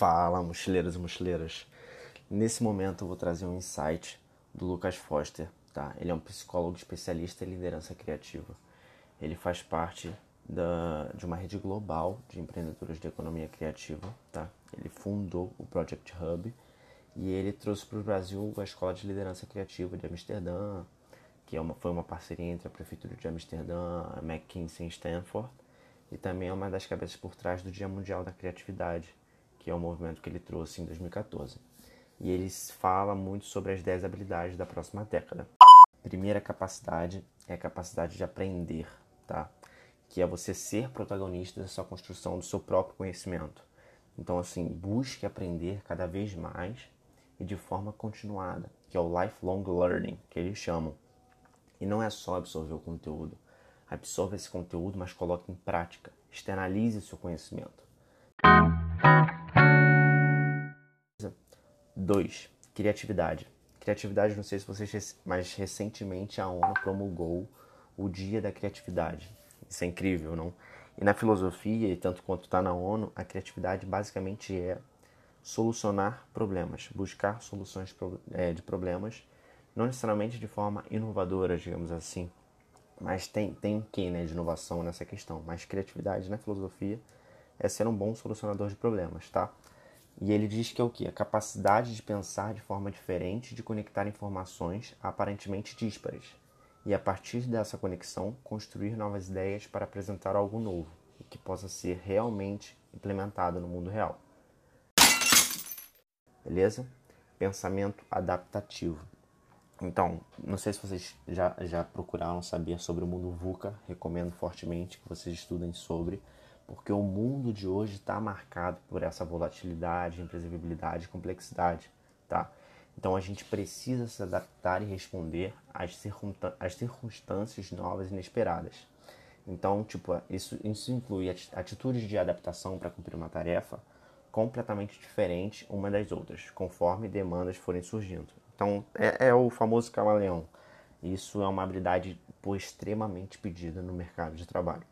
Fala, mochileiros e mochileiras. Nesse momento eu vou trazer um insight do Lucas Foster, tá? Ele é um psicólogo especialista em liderança criativa. Ele faz parte da, de uma rede global de empreendedores de economia criativa, tá? Ele fundou o Project Hub e ele trouxe para o Brasil a Escola de Liderança Criativa de Amsterdã, que é uma, foi uma parceria entre a Prefeitura de Amsterdã, a McKinsey e Stanford, e também é uma das cabeças por trás do Dia Mundial da Criatividade, que é o movimento que ele trouxe em 2014. E ele fala muito sobre as 10 habilidades da próxima década. Primeira capacidade é a capacidade de aprender, tá? Que é você ser protagonista da sua construção do seu próprio conhecimento. Então, assim, busque aprender cada vez mais e de forma continuada, que é o lifelong learning, que eles chamam. E não é só absorver o conteúdo. Absorva esse conteúdo, mas coloque em prática. Externalize seu conhecimento. 2. Criatividade. Criatividade, não sei se vocês, mas recentemente a ONU promulgou o Dia da Criatividade. Isso é incrível, não? E na filosofia, e tanto quanto está na ONU, a criatividade basicamente é solucionar problemas, buscar soluções é, de problemas, não necessariamente de forma inovadora, digamos assim, mas tem, tem um quê né, de inovação nessa questão. Mas criatividade na filosofia é ser um bom solucionador de problemas, tá? E ele diz que é o que? A capacidade de pensar de forma diferente, de conectar informações aparentemente díspares. E a partir dessa conexão, construir novas ideias para apresentar algo novo, que possa ser realmente implementado no mundo real. Beleza? Pensamento adaptativo. Então, não sei se vocês já, já procuraram saber sobre o mundo VUCA, recomendo fortemente que vocês estudem sobre porque o mundo de hoje está marcado por essa volatilidade, imprevisibilidade complexidade, tá? Então a gente precisa se adaptar e responder às, circunstâncias novas e inesperadas. Então, tipo, isso, isso inclui atitudes de adaptação para cumprir uma tarefa completamente diferente uma das outras, conforme demandas forem surgindo. Então, é, é o famoso camaleão. Isso é uma habilidade pô, extremamente pedida no mercado de trabalho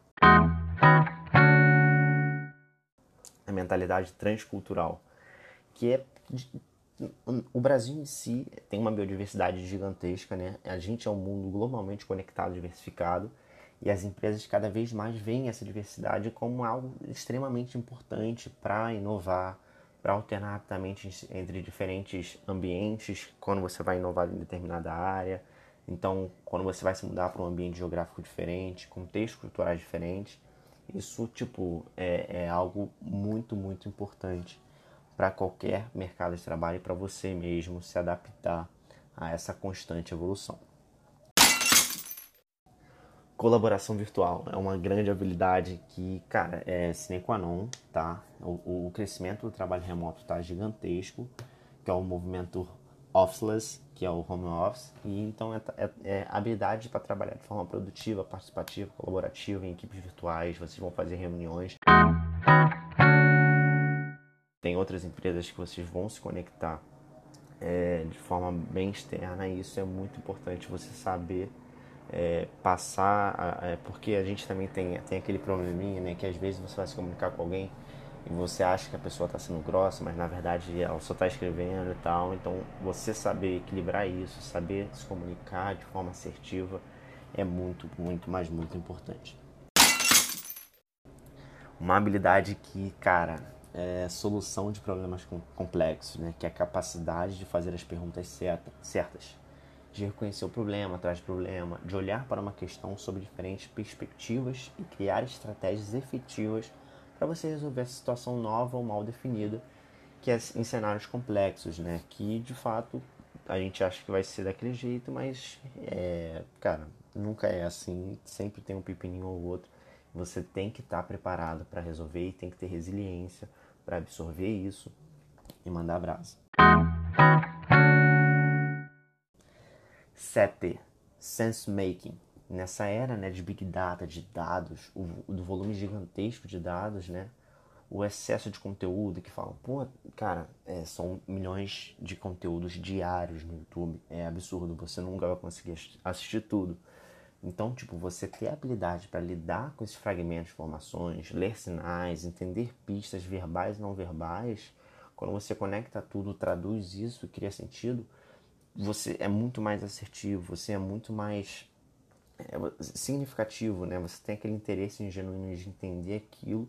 mentalidade transcultural, que é o Brasil em si tem uma biodiversidade gigantesca, né? A gente é um mundo globalmente conectado, diversificado, e as empresas cada vez mais veem essa diversidade como algo extremamente importante para inovar, para alternar rapidamente entre diferentes ambientes, quando você vai inovar em determinada área. Então, quando você vai se mudar para um ambiente geográfico diferente, contextos culturais diferentes, isso, tipo, é, é algo muito, muito importante para qualquer mercado de trabalho e para você mesmo se adaptar a essa constante evolução. Colaboração virtual é uma grande habilidade que, cara, é sine qua non, tá? O, o crescimento do trabalho remoto está gigantesco, que é o movimento officeless, que é o home office, e então é, é, é habilidade para trabalhar de forma produtiva, participativa, colaborativa, em equipes virtuais, vocês vão fazer reuniões. Tem outras empresas que vocês vão se conectar é, de forma bem externa, e isso é muito importante você saber é, passar, é, porque a gente também tem, tem aquele probleminha, né, que às vezes você vai se comunicar com alguém e você acha que a pessoa está sendo grossa, mas na verdade ela só está escrevendo e tal. Então, você saber equilibrar isso, saber se comunicar de forma assertiva é muito, muito, mas muito importante. Uma habilidade que, cara, é solução de problemas complexos, né? Que é a capacidade de fazer as perguntas certas, de reconhecer o problema atrás do problema, de olhar para uma questão sob diferentes perspectivas e criar estratégias efetivas para você resolver essa situação nova ou mal definida, que é em cenários complexos, né? Que de fato a gente acha que vai ser daquele jeito, mas é, cara, nunca é assim, sempre tem um pepininho ou outro. Você tem que estar tá preparado para resolver e tem que ter resiliência para absorver isso e mandar brasa. 7. Sense making nessa era né, de big data, de dados, o, do volume gigantesco de dados, né, o excesso de conteúdo que falam, pô, cara, é, são milhões de conteúdos diários no YouTube, é absurdo, você nunca vai conseguir assistir tudo. Então, tipo, você ter a habilidade para lidar com esses fragmentos de informações, ler sinais, entender pistas verbais e não verbais, Quando você conecta tudo, traduz isso, cria sentido, você é muito mais assertivo, você é muito mais é, significativo, né? Você tem aquele interesse genuíno de entender aquilo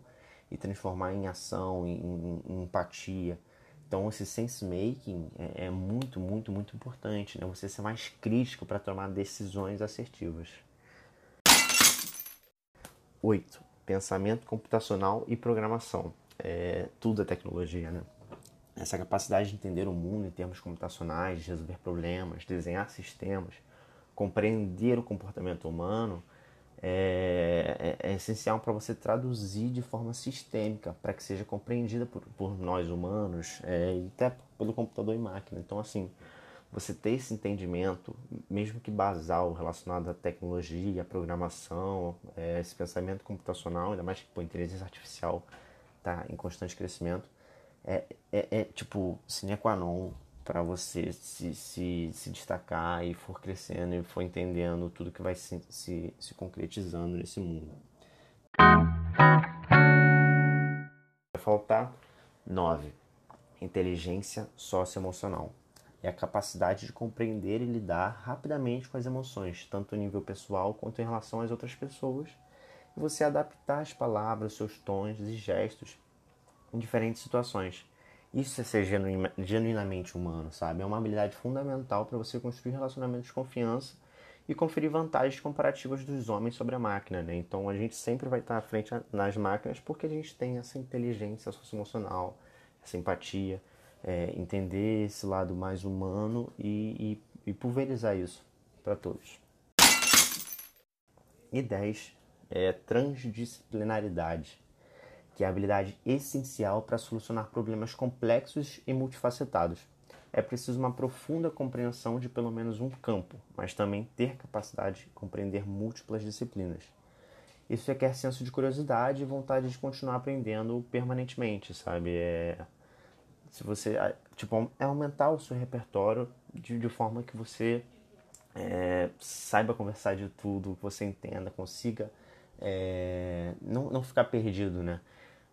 e transformar em ação, em, em, em empatia. Então esse sense making é, é, muito, muito, muito importante, né? Você ser mais crítico para tomar decisões assertivas. 8. Pensamento computacional e programação. É, tudo é tecnologia, né? Essa capacidade de entender o mundo em termos computacionais, de resolver problemas, desenhar sistemas, compreender o comportamento humano, é, é, é essencial para você traduzir de forma sistêmica, para que seja compreendida por, por nós humanos é, e até pelo computador e máquina. Então, assim, você ter esse entendimento, mesmo que basal, relacionado à tecnologia, à programação, é, esse pensamento computacional, ainda mais que a inteligência artificial está em constante crescimento, é, é, é tipo sine qua non para você se, se, se destacar e for crescendo e for entendendo tudo que vai se, se, se concretizando nesse mundo. Vai faltar nove inteligência socioemocional é a capacidade de compreender e lidar rapidamente com as emoções, tanto no nível pessoal quanto em relação às outras pessoas, e você adaptar as palavras, seus tons e gestos em diferentes situações. Isso é ser genuinamente humano, sabe? É uma habilidade fundamental para você construir relacionamentos de confiança e conferir vantagens comparativas dos homens sobre a máquina, né? Então a gente sempre vai estar à frente nas máquinas porque a gente tem essa inteligência socioemocional, essa empatia, é, entender esse lado mais humano e, e, e pulverizar isso para todos. E 10 é transdisciplinaridade, que é a habilidade essencial para solucionar problemas complexos e multifacetados. É preciso uma profunda compreensão de pelo menos um campo, mas também ter capacidade de compreender múltiplas disciplinas. Isso requer senso de curiosidade e vontade de continuar aprendendo permanentemente, sabe? É se você tipo é aumentar o seu repertório de, de forma que você é, saiba conversar de tudo, que você entenda, consiga é, não, não ficar perdido, né?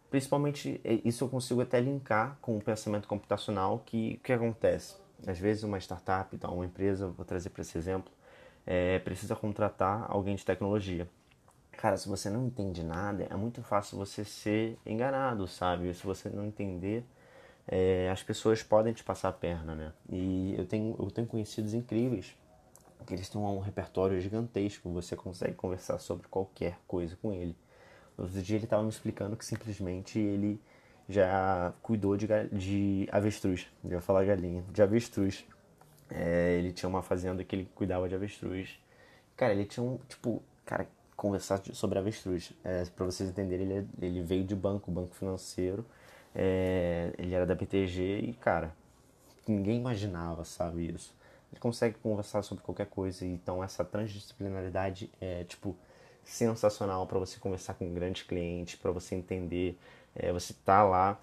Principalmente é, isso eu consigo até linkar com o pensamento computacional que que acontece. Às vezes uma startup, então uma empresa, vou trazer para esse exemplo, é, precisa contratar alguém de tecnologia. Cara, se você não entende nada, é muito fácil você ser enganado, sabe? Se você não entender é, as pessoas podem te passar a perna, né? E eu tenho, eu tenho conhecidos incríveis que eles têm um repertório gigantesco, você consegue conversar sobre qualquer coisa com ele. Outro dia ele estava me explicando que simplesmente ele já cuidou de, de avestruz, já falar galinha, de avestruz. É, ele tinha uma fazenda que ele cuidava de avestruz. Cara, ele tinha um, tipo, cara, conversar sobre avestruz. É, para vocês entenderem, ele, ele veio de banco, banco financeiro, é, ele era da BTG e, cara, ninguém imaginava, sabe, isso. Ele consegue conversar sobre qualquer coisa, então essa transdisciplinaridade é, tipo, sensacional para você conversar com grandes clientes, para você entender. É, você tá lá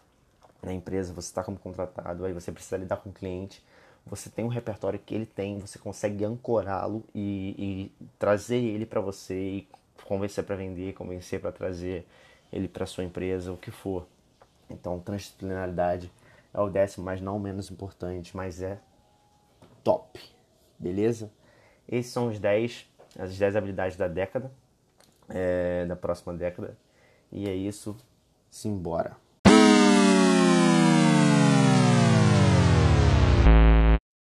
na empresa, você está como contratado, aí você precisa lidar com o cliente, você tem um repertório que ele tem, você consegue ancorá-lo e, e, trazer ele para você e convencer para vender, convencer para trazer ele para sua empresa, o que for. Então, transdisciplinaridade é o décimo, mas não menos importante, mas é top. Beleza? Esses são os 10, as 10 habilidades da década, é, da próxima década. E é isso. Simbora.